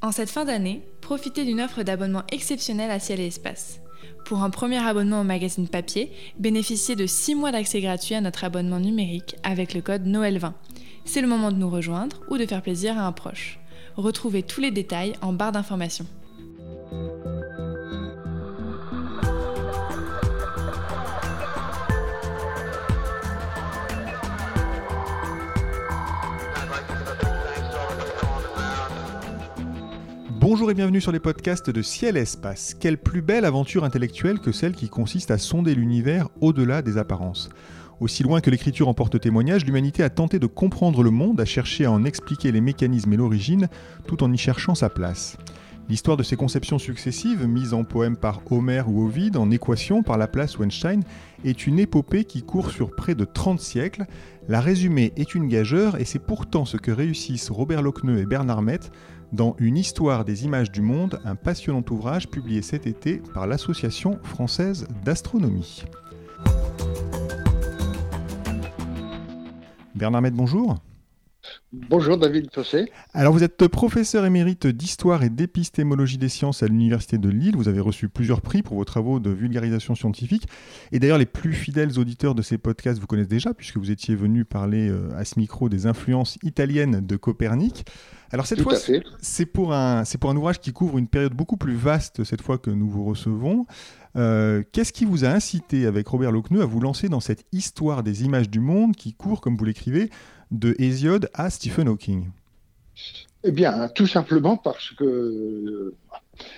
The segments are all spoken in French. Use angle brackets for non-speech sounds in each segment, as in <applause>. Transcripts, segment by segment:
En cette fin d'année, profitez d'une offre d'abonnement exceptionnelle à Ciel et Espace. Pour un premier abonnement au magazine papier, bénéficiez de 6 mois d'accès gratuit à notre abonnement numérique avec le code Noël20. C'est le moment de nous rejoindre ou de faire plaisir à un proche. Retrouvez tous les détails en barre d'informations. Bonjour et bienvenue sur les podcasts de Ciel Espace. Quelle plus belle aventure intellectuelle que celle qui consiste à sonder l'univers au-delà des apparences. Aussi loin que l'écriture en porte témoignage, l'humanité a tenté de comprendre le monde, à chercher à en expliquer les mécanismes et l'origine, tout en y cherchant sa place. L'histoire de ces conceptions successives, mises en poème par Homère ou Ovide, en équation par Laplace ou Einstein, est une épopée qui court sur près de 30 siècles. La résumée est une gageure et c'est pourtant ce que réussissent Robert Lockneux et Bernard Mett dans Une histoire des images du monde, un passionnant ouvrage publié cet été par l'Association française d'astronomie. Bernard Met, bonjour. Bonjour David Fossé. Alors vous êtes professeur émérite d'histoire et d'épistémologie des sciences à l'Université de Lille. Vous avez reçu plusieurs prix pour vos travaux de vulgarisation scientifique. Et d'ailleurs les plus fidèles auditeurs de ces podcasts vous connaissent déjà puisque vous étiez venu parler euh, à ce micro des influences italiennes de Copernic. Alors cette fois, c'est pour, un, pour un ouvrage qui couvre une période beaucoup plus vaste cette fois que nous vous recevons. Euh, qu'est-ce qui vous a incité avec Robert Lockneux à vous lancer dans cette histoire des images du monde qui court, comme vous l'écrivez, de Hésiode à Stephen Hawking. Eh bien, tout simplement parce que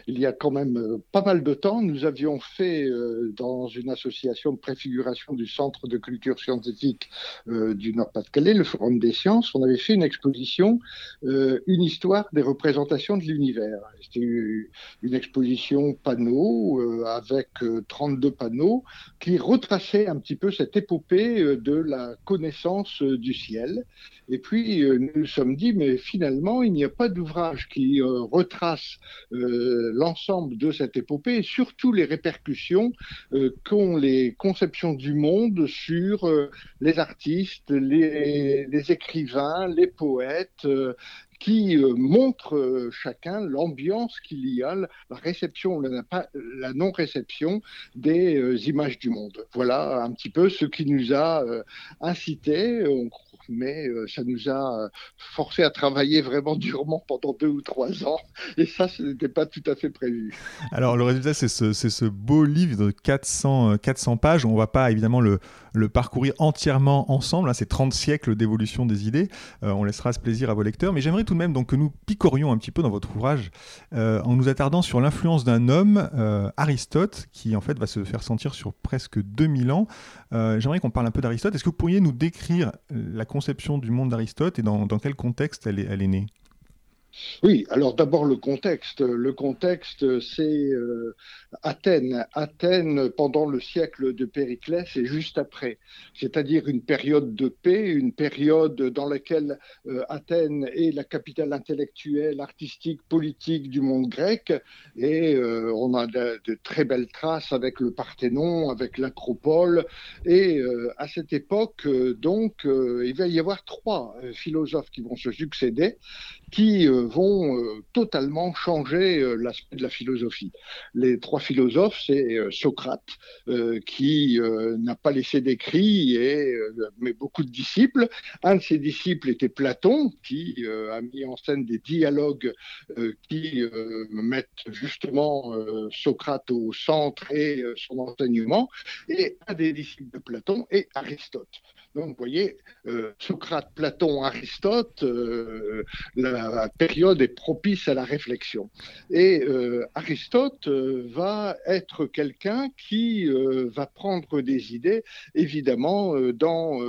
il y a quand même euh, pas mal de temps, nous avions fait euh, dans une association de préfiguration du Centre de culture scientifique euh, du Nord-Pas-de-Calais, le Forum des sciences, on avait fait une exposition, une histoire des représentations de l'univers. C'était une exposition panneau avec 32 panneaux qui retraçaient un petit peu cette épopée de la connaissance du ciel. Et puis, nous nous sommes dit, mais finalement, il n'y a pas d'ouvrage qui retrace l'ensemble de cette épopée et surtout les répercussions euh, qu'ont les conceptions du monde sur euh, les artistes, les, écrivains, les poètes, euh, qui montrent chacun l'ambiance qu'il y a, la réception, la, la non-réception des images du monde. Voilà un petit peu ce qui nous a incité, on mais euh, ça nous a euh, forcé à travailler vraiment <laughs> durement pendant deux ou trois ans. Et ça, ce n'était pas tout à fait prévu. Alors, le résultat, c'est ce, beau livre de 400, 400 euh, pages. On ne va pas évidemment le, le parcourir entièrement ensemble. Hein, c'est 30 siècles d'évolution des idées. on laissera ce plaisir à vos lecteurs. Mais j'aimerais tout de même que nous picorions un petit peu dans votre ouvrage en nous attardant sur l'influence d'un homme, Aristote, qui en fait va se faire sentir sur presque 2000 ans. j'aimerais qu'on parle un peu d'Aristote. Est-ce que vous pourriez nous décrire la conception du monde d'Aristote et dans, quel contexte elle est née? Oui, alors d'abord le contexte. Le contexte, c'est euh, Athènes. Athènes pendant le siècle de Périclès et juste après. C'est-à-dire une période de paix, une période dans laquelle euh, Athènes est la capitale intellectuelle, artistique, politique du monde grec. Et euh, on a de, de, très belles traces avec le Parthénon, avec l'Acropole. Et à cette époque, donc, il va y avoir trois philosophes qui vont se succéder, qui vont euh, totalement changer euh, l'aspect de la philosophie. Les trois philosophes, c'est euh, Socrate, qui n'a pas laissé d'écrit, et mais beaucoup de disciples. Un de ses disciples était Platon, qui a mis en scène des dialogues qui mettent justement Socrate au centre et son enseignement. Et un des disciples de Platon est Aristote. Donc, vous voyez, Socrate, Platon, Aristote, la période est propice à la réflexion. Et euh, Aristote euh, va être quelqu'un qui euh, va prendre des idées, évidemment, dans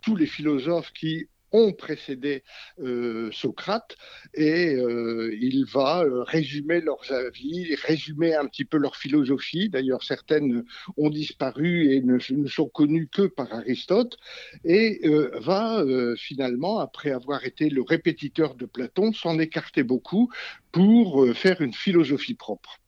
tous les philosophes qui ont précédé euh, Socrate et euh, il va euh, résumer leurs avis, résumer un petit peu leur philosophie. D'ailleurs, certaines ont disparu et ne, sont connues que par Aristote et va finalement, après avoir été le répétiteur de Platon, s'en écarter beaucoup pour faire une philosophie propre.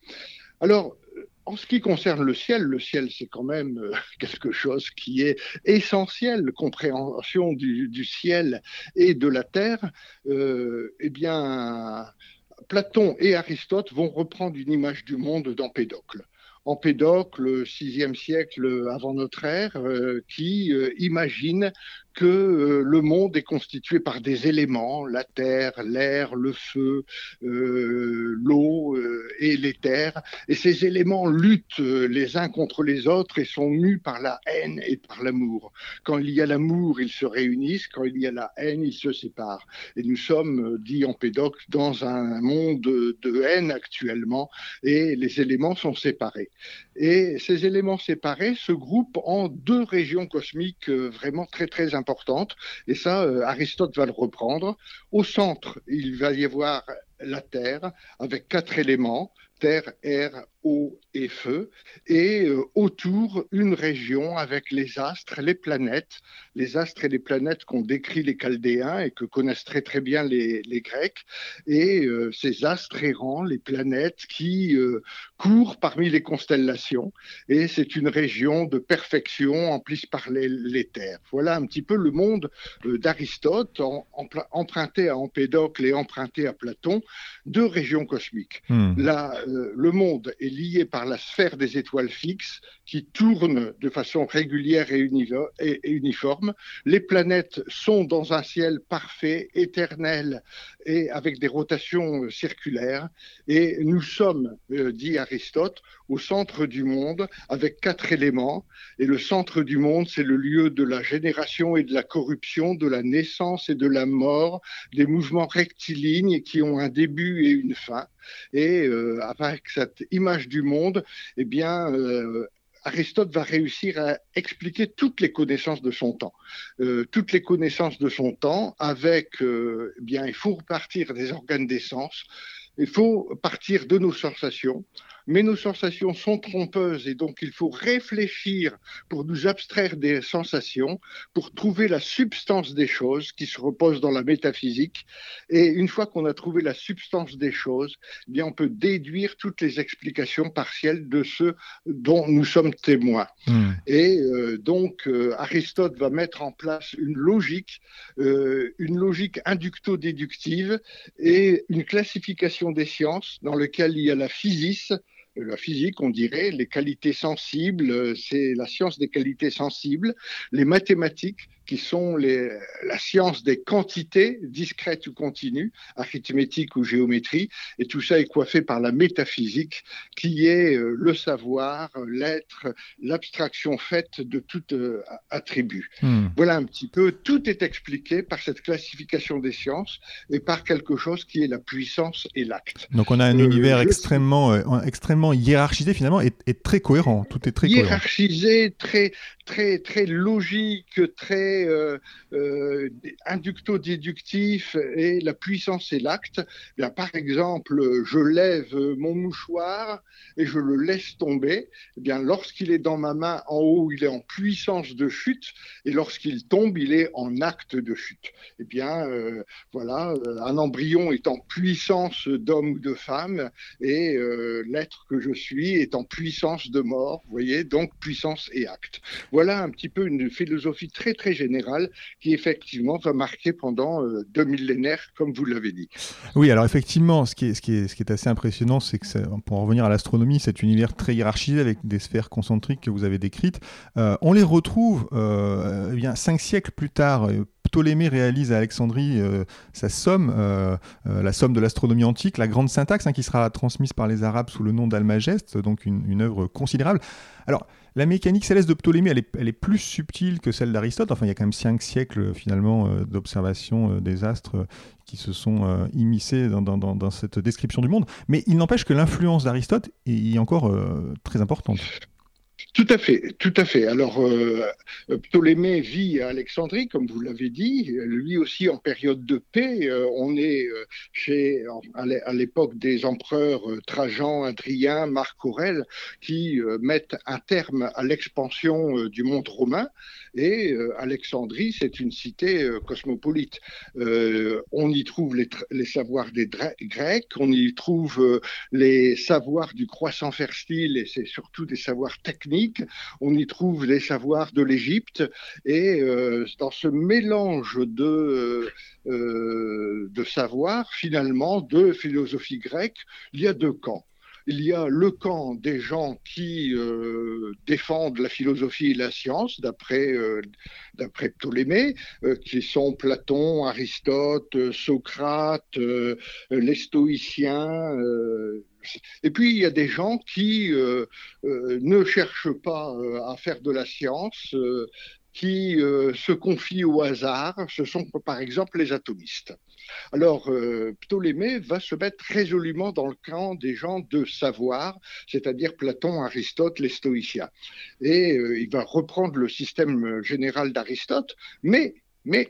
Alors, en ce qui concerne le ciel, le ciel, c'est quand même euh, <laughs> quelque chose qui est essentiel, compréhension du, ciel et de la terre. Euh, eh bien, Platon et Aristote vont reprendre une image du monde d'Empédocle. Empédocle, 6e siècle avant notre ère, qui imagine que euh, le monde est constitué par des éléments, la terre, l'air, le feu, euh, l'eau euh, et l'éther. Et ces éléments luttent les uns contre les autres et sont mus par la haine et par l'amour. Quand il y a l'amour, ils se réunissent. Quand il y a la haine, ils se séparent. Et nous sommes, dit Empédocle, dans un monde de haine actuellement et les éléments sont séparés. Et ces éléments séparés se groupent en deux régions cosmiques vraiment très très importantes Et ça, euh, Aristote va le reprendre. Au centre, il va y avoir la Terre avec quatre éléments, terre, air, eau et feu, et euh, autour une région avec les astres, les planètes, les astres et les planètes qu'ont décrit les Chaldéens et que connaissent très très bien les, Grecs, et euh, ces astres errants, les planètes qui euh, courent parmi les constellations, et c'est une région de perfection emplie par les, terres. Voilà un petit peu le monde d'Aristote, emprunté à Empédocle et emprunté à Platon, deux régions cosmiques. Hmm. le monde est lié par la sphère des étoiles fixes qui tournent de façon régulière et, uniforme. Les planètes sont dans un ciel parfait, éternel et avec des rotations circulaires. Et nous sommes, euh, dit Aristote, au centre du monde avec quatre éléments. Et le centre du monde, c'est le lieu de la génération et de la corruption, de la naissance et de la mort, des mouvements rectilignes qui ont un début et une fin. Et euh, avec cette image du monde, eh bien, euh, Aristote va réussir à expliquer toutes les connaissances de son temps. Euh, toutes les connaissances de son temps avec, eh bien, il faut repartir des organes d'essence, il faut partir de nos sensations, mais nos sensations sont trompeuses et donc il faut réfléchir pour nous abstraire des sensations, pour trouver la substance des choses qui se repose dans la métaphysique. Et une fois qu'on a trouvé la substance des choses, eh bien on peut déduire toutes les explications partielles de ce dont nous sommes témoins. Hmm. Et euh, donc euh, Aristote va mettre en place une logique, euh, une logique inducto-déductive et une classification des sciences dans lequel il y a la physis, la physique, on dirait, les qualités sensibles, c'est la science des qualités sensibles, les mathématiques, qui sont les, la science des quantités, discrètes ou continues, arithmétique ou géométrie, et tout ça est coiffé par la métaphysique, qui est euh, le savoir, l'être, l'abstraction faite de tout euh, attribut. Hmm. Voilà un petit peu, tout est expliqué par cette classification des sciences et par quelque chose qui est la puissance et l'acte. Donc on a un euh, univers extrêmement, extrêmement hiérarchisé finalement et, très cohérent, tout est très hiérarchisé, très, très, très logique, très euh, euh, inducto-déductif et la puissance et l'acte. Eh par exemple, je lève mon mouchoir et je le laisse tomber. Eh bien, lorsqu'il est dans ma main en haut, il est en puissance de chute et lorsqu'il tombe, il est en acte de chute. Eh bien, euh, voilà, un embryon est en puissance d'homme ou de femme et l'être que je suis est en puissance de mort. Voyez, donc puissance et acte. Voilà un petit peu une philosophie très très générale qui effectivement va marquer pendant euh, deux millénaires, comme vous l'avez dit. Oui, alors effectivement, ce qui est, assez impressionnant, c'est que pour en revenir à l'astronomie, cet univers très hiérarchisé avec des sphères concentriques que vous avez décrites, euh, on les retrouve euh, eh bien, cinq siècles plus tard. Ptolémée réalise à Alexandrie sa somme, la somme de l'astronomie antique, la grande syntaxe, hein, qui sera transmise par les Arabes sous le nom d'Almageste, donc une, une œuvre considérable. Alors, la mécanique céleste de Ptolémée, elle est, plus subtile que celle d'Aristote. Enfin, il y a quand même cinq sièles finalement euh, d'observation euh, des astres euh, qui se sont immiscés dans, cette description du monde. Mais il n'empêche que l'influence d'Aristote est encore très importante. Tout à fait, tout à fait. Alors, euh, Ptolémée vit à Alexandrie, comme vous l'avez dit, lui aussi en période de paix. Euh, on est euh, à l'époque des empereurs Trajan, Adrien, Marc Aurèle, qui mettent un terme à l'expansion du monde romain. Et Alexandrie, c'est une cité cosmopolite. on y trouve les, les savoirs des Grecs, on y trouve les savoirs du croissant fertile, et c'est surtout des savoirs techniques on y trouve les savoirs de l'Égypte, et dans ce mélange de, de savoirs, finalement, de philosophie grecque, il y a deux camps il y a le camp des gens qui euh, défendent la philosophie et la science, d'après euh, Ptolémée, euh, qui sont Platon, Aristote, Socrate, les stoïciens. Et puis il y a des gens qui ne cherchent pas à faire de la science, qui se confient au hasard. Ce sont par exemple les atomistes. Alors, euh, Ptolémée va se mettre résolument dans le camp des gens de savoir, c'est-à-dire Platon, Aristote, les stoïciens. Et euh, il va reprendre le système général d'Aristote, mais mais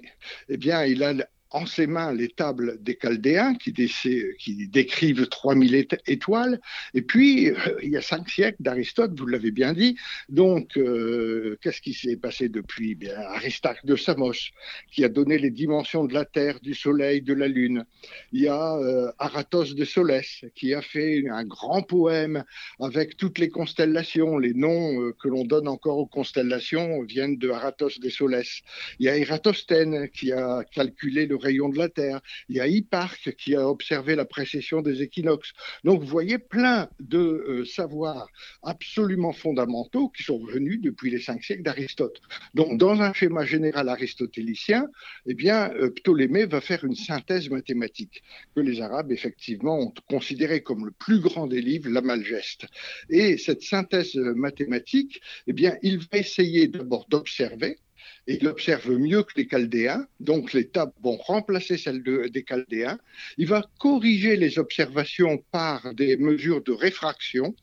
eh bien, il a en ses mains les tables des Chaldéens qui, qui décrivent 3000 étoiles. Et puis, euh, il y a cinq siècles d'Aristote, vous l'avez bien dit. Donc, euh, qu'est-ce qui s'est passé depuis? Bien, Aristarque de Samos, qui a donné les dimensions de la Terre, du Soleil, de la Lune. Il y a euh, Aratos de Solès, qui a fait un grand poème avec toutes les constellations. Les noms que l'on donne encore aux constellations viennent de Aratos de Solès. Il y a Eratosthène, qui a calculé le rayons de la Terre. Il y a Hipparque qui a observé la précession des équinoxes. Donc vous voyez plein de euh, savoirs absolument fondamentaux qui sont venus depuis les cinq siècles d'Aristote. Donc dans un schéma général aristotélicien, eh bien euh, Ptolémée va faire une synthèse mathématique que les Arabes effectivement ont considéré comme le plus grand des livres, la Malgeste. Et cette synthèse euh, mathématique, eh bien il va essayer d'abord d'observer il observe mieux que les Chaldéens, donc les tables vont remplacer celles des Chaldéens. Il va corriger les observations par des mesures de réfraction.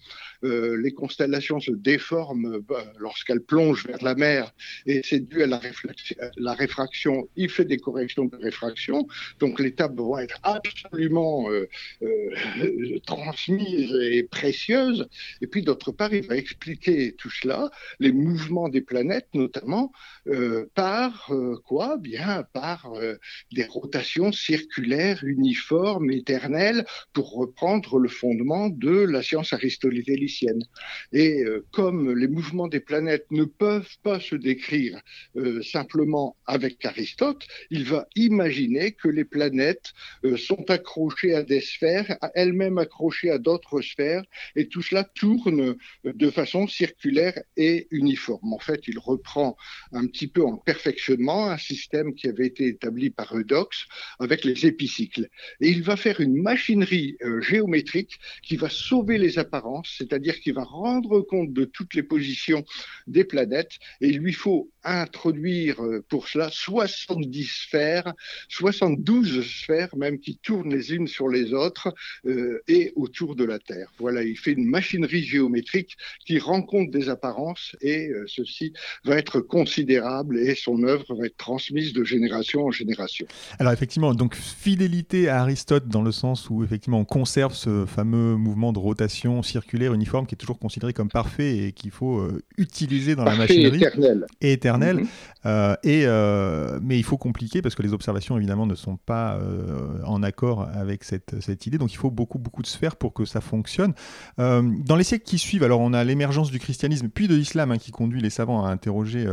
Euh, les constellations se déforment bah, lorsqu'elles plongent vers la mer et c'est dû à la, réfraction. Il fait des corrections de réfraction, donc les tables être absolument euh, euh, transmises et précieuses. Et puis d'autre part, il va expliquer tout cela, les mouvements des planètes notamment. Par quoi? Bien par des rotations circulaires, uniformes, éternelles, pour reprendre le fondement de la science Et comme les mouvements des planètes ne peuvent pas se décrire simplement avec Aristote, il va imaginer que les planètes sont accrochées à des sphères, elles-mêmes accrochées à d'autres sphères, et tout cela tourne de façon circulaire et uniforme. En fait, il reprend un petit peu en perfectionnement un système qui avait été établi par Eudox avec les épicycles. Et il va faire une machinerie euh, géométrique qui va sauver les apparences, c'est-à-dire qui va rendre compte de toutes les positions des planètes. Et il lui faut introduire euh, pour cela 70 sphères, 72 sphères même qui tournent les unes sur les autres euh, et autour de la Terre. Voilà, il fait une machinerie géométrique qui rend compte des apparences et ceci va être considérable et son œuvre va être transmise de génération en génération. Alors effectivement, donc fidélité à Aristote dans le sens où effectivement on conserve ce fameux mouvement de rotation circulaire uniforme qui est toujours considéré comme parfait et qu'il faut euh, utiliser dans la machinerie. Éternel. Et éternel. Mhm. Euh, et, euh, mais il faut compliquer parce que les observations évidemment ne sont pas en accord avec cette, cette, idée. Donc il faut beaucoup beaucoup de sphères pour que ça fonctionne. dans les siècles qui suivent, alors on a l'émergence du christianisme puis de l'islam hein, qui conduit les savants à interroger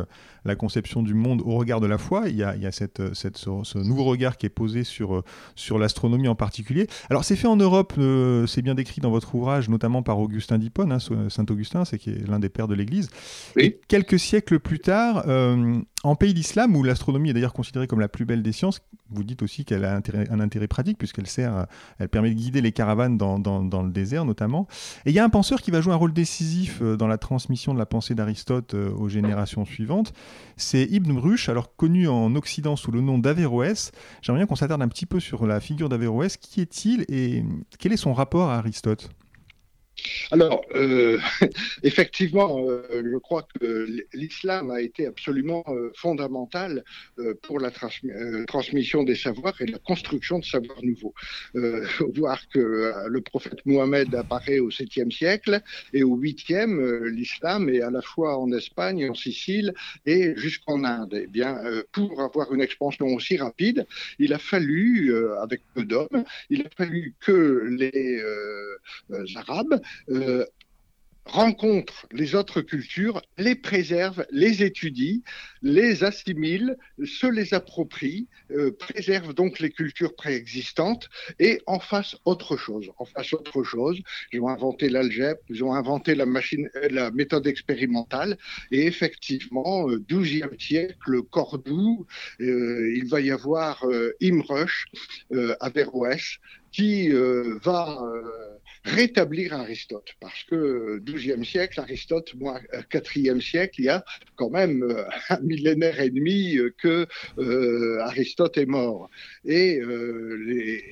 la conception du monde au regard de la foi. Il y a, il y a cette, cette, ce, nouveau regard qui est posé sur, sur l'astronomie en particulier. Alors c'est fait en Europe, euh, c'est bien décrit dans votre ouvrage, notamment par Augustin d'Hippone, hein, Saint Augustin, c'est qui est l'un des pères de l'Église. Et quelques siècles plus tard, euh, en pays d'islam, où l'astronomie est d'ailleurs considérée comme la plus belle des sciences, vous dites aussi qu'elle a un intérêt pratique puisqu'elle sert, elle permet de guider les caravanes dans, dans, le désert notamment. Et il y a un penseur qui va jouer un rôle décisif euh, dans la transmission de la pensée d'Aristote euh, aux générations suivantes. C'est Ibn Rushd, alors connu en Occident sous le nom d'Averroès. J'aimerais bien qu'on s'attarde un petit peu sur la figure d'Averroès. Qui est-il et quel est son rapport à Aristote? Alors, euh, <laughs> effectivement, euh, je crois que l'islam a été absolument euh, fondamental pour la transmission des savoirs et la construction de savoirs nouveaux. <laughs> voir que le prophète Mohammed apparaît au 7e siècle et au 8e, l'islam est à la fois en Espagne, en Sicile et jusqu'en Inde. Eh bien, pour avoir une expansion aussi rapide, il a fallu, avec peu d'hommes, il a fallu que les Arabes euh, rencontre les autres cultures, les préserve, les étudie, les assimile, se les approprie, euh, préserve donc les cultures préexistantes et en fasse autre chose. En fasse autre chose. Ils ont inventé l'algèbre, ils ont inventé la machine, euh, la méthode expérimentale et effectivement, au XIIe siècle, Cordoue, euh, il va y avoir Imrush à Verroès qui va rétablir Aristote. Parce que 12e siècle, Aristote, moi, 4e siècle, il y a quand même euh, un millénaire et demi que euh, Aristote est mort. Et euh,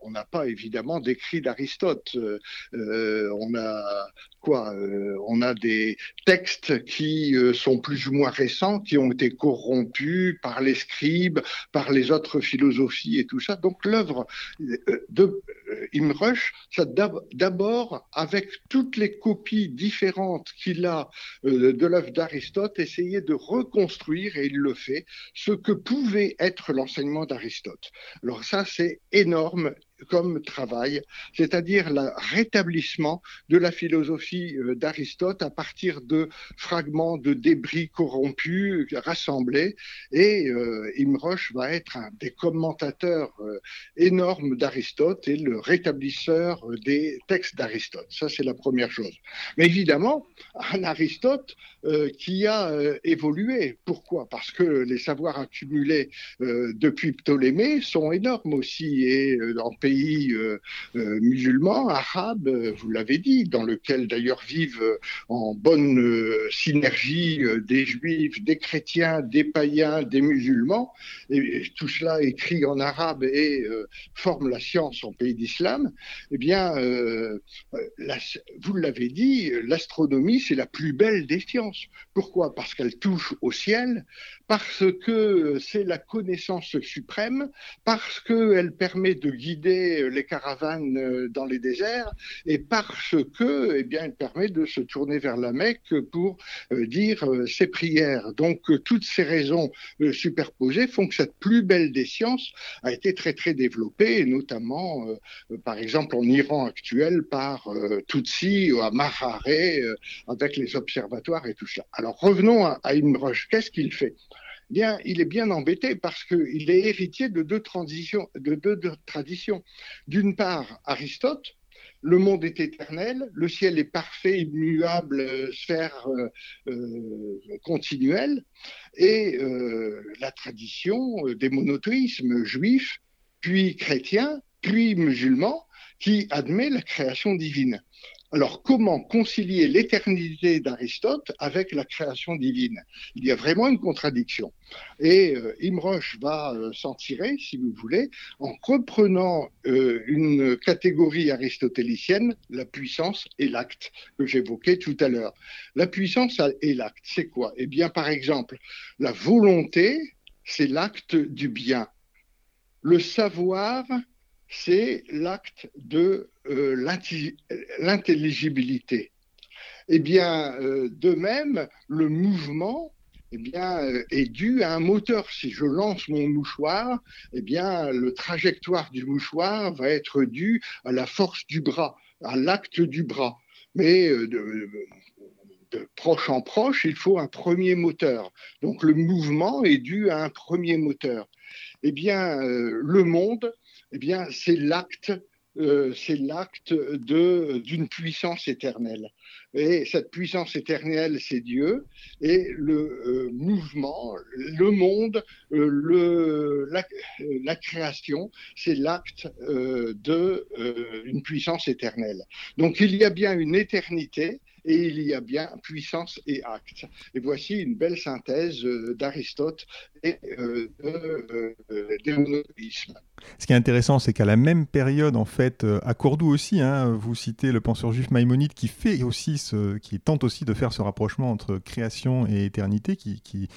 on n'a pas évidemment d'écrit d'Aristote. on a quoi On a des textes qui sont plus ou moins récents, qui ont été corrompus par les scribes, par les autres philosophies et tout ça. Donc l'œuvre de euh, Imrush, ça d'abord, avec toutes les copies différentes qu'il a euh, de l'œuvre d'Aristote, essayer de reconstruire, et il le fait, ce que pouvait être l'enseignement d'Aristote. Alors ça, c'est énorme comme travail, c'est-à-dire le rétablissement de la philosophie euh, d'Aristote à partir de fragments de débris corrompus rassemblés. Et euh, Imroche va être un des commentateurs euh, énormes d'Aristote et le rétablisseur des textes d'Aristote. Ça, c'est la première chose. Mais évidemment, un Aristote qui a évolué. Pourquoi? Parce que les savoirs accumulés depuis Ptolémée sont énormes aussi et en pays euh, euh, musulman, arabe, euh, vous l'avez dit, dans lequel d'ailleurs vivent en bonne synergie des juifs, des chrétiens, des païens, des musulmans, et tout cela écrit en arabe et forme la science en pays d'islam, eh bien, vous l'avez dit, l'astronomie, c'est la plus belle des sciences. Pourquoi? Parce qu'elle touche au ciel, parce que c'est la connaissance suprême, parce qu'elle permet de guider les caravanes euh, dans les déserts, et parce que, eh bien, elle permet de se tourner vers la Mecque pour euh, dire euh, ses prières. Donc, toutes ces raisons superposées font que cette plus belle des sciences a été très très développée, notamment, par exemple, en Iran actuel, par Tutsi ou à Maharé, avec les observatoires et tout ça. Alors, revenons à, à. Qu'est-ce qu'il fait? Il est bien embêté parce qu'il est héritier de deux, transitions, de deux, traditions. D'une part, Aristote, le monde est éternel, le ciel est parfait, immuable, sphère euh, euh, continuelle, et euh, la tradition des monothéismes juifs, puis chrétiens, puis musulmans, qui admet la création divine. Alors, comment concilier l'éternité d'Aristote avec la création divine? Il y a vraiment une contradiction. Et euh, Imroche va euh, s'en tirer, si vous voulez, en reprenant euh, une catégorie aristotélicienne, la puissance et l'acte, que j'évoquais tout à l'heure. La puissance et l'acte, c'est quoi? Eh bien, par exemple, la volonté, c'est l'acte du bien. Le savoir, c'est l'acte de euh, l'intelligibilité. Eh bien, euh, de même, le mouvement eh bien, euh, est dû à un moteur. Si je lance mon mouchoir, eh bien, le trajectoire du mouchoir va être dû à la force du bras, à l'acte du bras. Mais de, de proche en proche, il faut un premier moteur. Donc le mouvement est dû à un premier moteur. Eh bien, le monde, eh bien, c'est l'acte euh, c'est l'acte d'une puissance éternelle. Et cette puissance éternelle, c'est Dieu. Et le euh, mouvement, le monde, euh, le, la, création, c'est l'acte d'une puissance éternelle. Donc il y a bien une éternité et il y a bien puissance et acte. Et voici une belle synthèse d'Aristote et de, des monothéismes. Ce qui est intéressant, c'est qu'à la même période, en fait, euh, à Cordoue aussi, hein, vous citez le penseur juif Maïmonide qui fait aussi ce, qui tente aussi de faire ce rapprochement entre création et éternité, qui,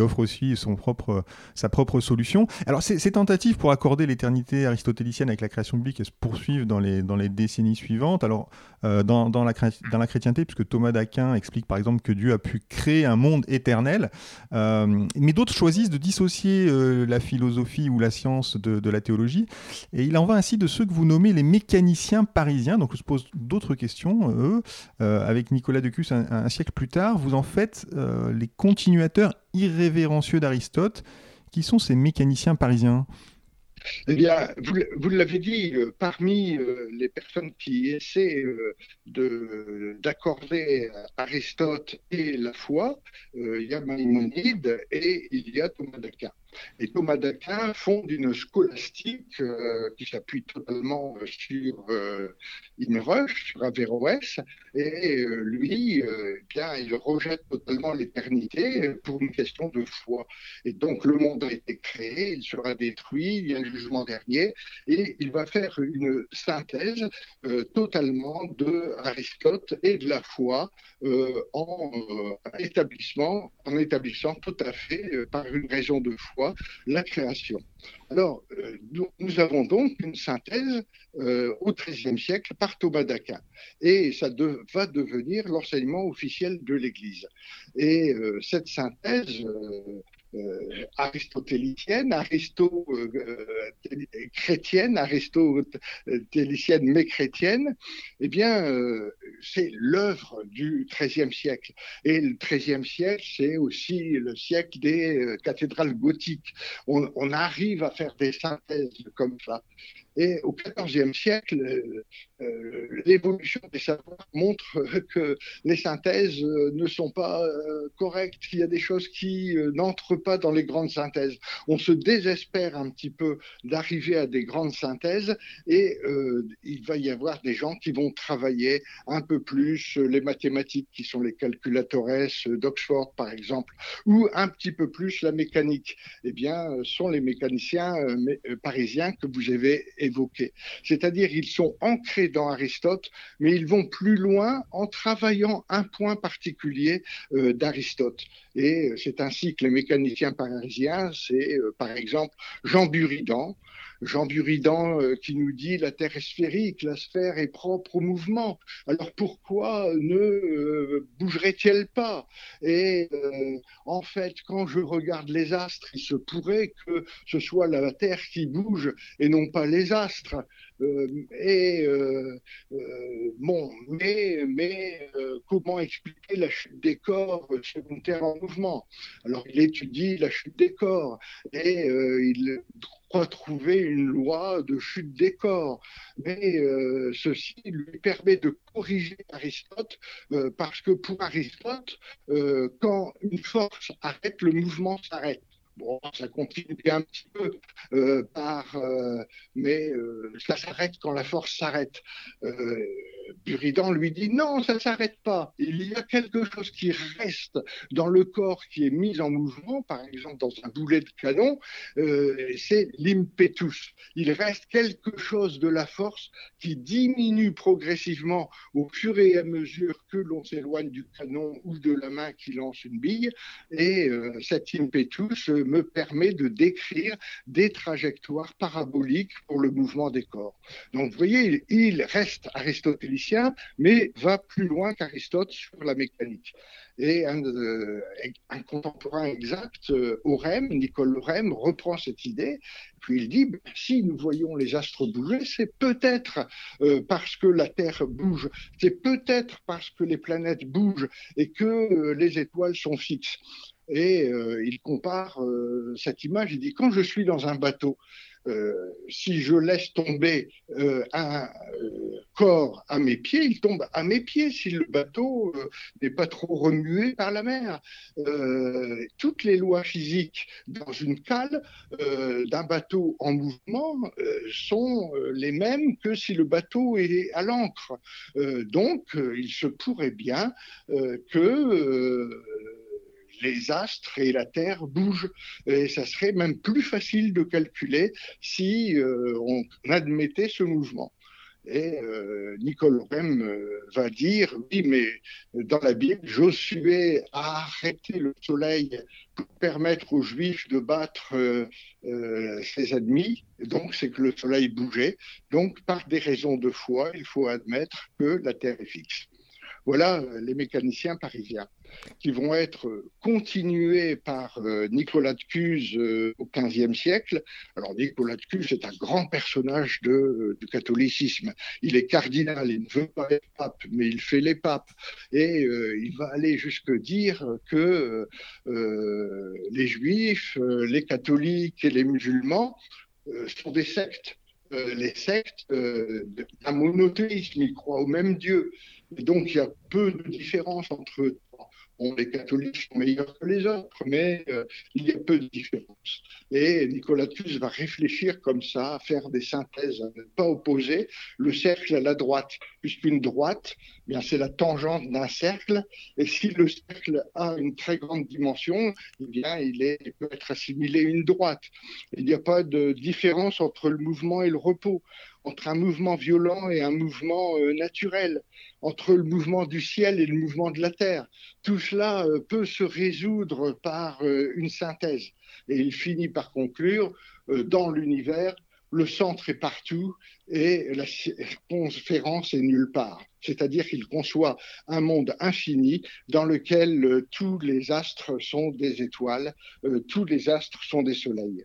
offre aussi son propre, sa propre solution. Alors ces, tentatives pour accorder l'éternité aristotélicienne avec la création biblique se poursuivent dans les, décennies suivantes. Alors euh, dans, dans, la, dans la chrétienté, puisque puisque Thomas d'Aquin explique par exemple que Dieu a pu créer un monde éternel. mais d'autres choisissent de dissocier la philosophie ou la science de, la théologie. Et il en va ainsi de ceux que vous nommez les mécaniciens parisiens. Donc, je pose d'autres questions. Eux, avec Nicolas Decus, un, siècle plus tard, vous en faites les continuateurs irrévérencieux d'Aristote. Qui sont ces mécaniciens parisiens eh bien, vous, l'avez dit, euh, parmi euh, les personnes qui essaient euh, d'accorder Aristote et la foi, il y a Maïmonide et il y a Thomas d'Aquin. Et Thomas d'Aquin fonde une scolastique euh, qui s'appuie totalement sur euh, sur Averroès, et euh, lui, euh, eh bien, il rejette totalement l'éternité pour une question de foi. Et donc le monde a été créé, il sera détruit, il y a un jugement dernier, et il va faire une synthèse totalement de Aristote et de la foi en en établissant tout à fait par une raison de foi la création. Alors, euh, nous, avons donc une synthèse euh, au XIIIe siècle par Thomas d'Aquin. Et ça va devenir l'enseignement officiel de l'Église. Et euh, cette synthèse euh, aristotélicienne, aristo-chrétienne, euh, aristotélicienne mais chrétienne, eh bien, euh, c'est l'œuvre du XIIIe siècle. Et le XIIIe siècle, c'est aussi le siècle des cathédrales gothiques. On, arrive à faire des synthèses comme ça. Et au XIVe siècle, euh, euh, l'évolution des savoirs montre <laughs> que les synthèses euh, ne sont pas correctes, qu'il y a des choses qui n'entrent pas dans les grandes synthèses. On se désespère un petit peu d'arriver à des grandes synthèses et il va y avoir des gens qui vont travailler un peu plus les mathématiques qui sont les calculatores d'Oxford par exemple, ou un petit peu plus la mécanique. Eh bien, sont les mécaniciens parisiens que vous avez c'est-à-dire, ils sont ancrés dans Aristote, mais ils vont plus loin en travaillant un point particulier euh, d'Aristote. Et c'est ainsi que les mécaniciens parisiens, c'est euh, par exemple Jean Buridan, Jean Buridan euh, qui nous dit la Terre est sphérique, la sphère est propre au mouvement. Alors pourquoi ne euh, bougerait-elle pas? Et euh, en fait, quand je regarde les astres, il se pourrait que ce soit la Terre qui bouge et non pas les astres. et bon, mais, mais comment expliquer la chute des corps Terre en mouvement? Alors il étudie la chute des corps et il retrouver une loi de chute des corps. Mais euh, ceci lui permet de corriger Aristote, euh, parce que pour Aristote, euh, quand une force arrête, le mouvement s'arrête. Bon, ça continue un petit peu mais ça s'arrête quand la force s'arrête. Buridan lui dit non, ça ne s'arrête pas. Il y a quelque chose qui reste dans le corps qui est mis en mouvement, par exemple dans un boulet de canon, euh, c'est l'impetus. Il reste quelque chose de la force qui diminue progressivement au fur et à mesure que l'on s'éloigne du canon ou de la main qui lance une bille. Et euh, cet impetus me permet de décrire des trajectoires paraboliques pour le mouvement des corps. Donc vous voyez, il reste aristotélicien mais va plus loin qu'Aristote sur la mécanique. Et un, euh, contemporain exact, euh, Orem, Nicole Orem, reprend cette idée, puis il dit, ben, si nous voyons les astres bouger, c'est peut-être euh, parce que la Terre bouge, c'est peut-être parce que les planètes bougent et que les étoiles sont fixes. Et il compare cette image, il dit, quand je suis dans un bateau, euh, si je laisse tomber euh, un euh, corps à mes pieds, il tombe à mes pieds si le bateau n'est pas trop remué par la mer. toutes les lois physiques dans une cale d'un bateau en mouvement sont les mêmes que si le bateau est à l'ancre. donc, il se pourrait bien que les astres et la Terre bougent. Et ça serait même plus facile de calculer si euh, on admettait ce mouvement. Et euh, Nicole Rem euh, va dire, oui, mais dans la Bible, Josué a arrêté le soleil pour permettre aux Juifs de battre ses ennemis. donc, c'est que le soleil bougeait. Donc, par des raisons de foi, il faut admettre que la Terre est fixe. Voilà les mécaniciens parisiens qui vont être continués par Nicolas de Cuse au XVe siècle. Alors Nicolas de Cuse est un grand personnage du catholicisme. Il est cardinal, il ne veut pas être pape, mais il fait les papes. Et il va aller jusque dire que les juifs, les catholiques et les musulmans sont des sectes. Euh, les sectes euh, d'un monothéisme, ils croient au même Dieu. Donc il y a peu de différence entre eux les catholiques sont meilleurs que les autres, mais euh, il y a peu de différence. Et Nicolas va réfléchir comme ça, faire des synthèses, à ne pas opposer le cercle à la droite, puisqu'une droite, eh bien c'est la tangente d'un cercle, et si le cercle a une très grande dimension, eh bien il, il peut être assimilé à une droite. Il n'y a pas de différence entre le mouvement et le repos entre un mouvement violent et un mouvement euh, naturel, entre le mouvement du ciel et le mouvement de la terre. Tout cela euh, peut se résoudre par euh, une synthèse. Et il finit par conclure, dans l'univers, le centre est partout et la circonférence est nulle part. C'est-à-dire qu'il conçoit un monde infini dans lequel tous les astres sont des étoiles, tous les astres sont des soleils.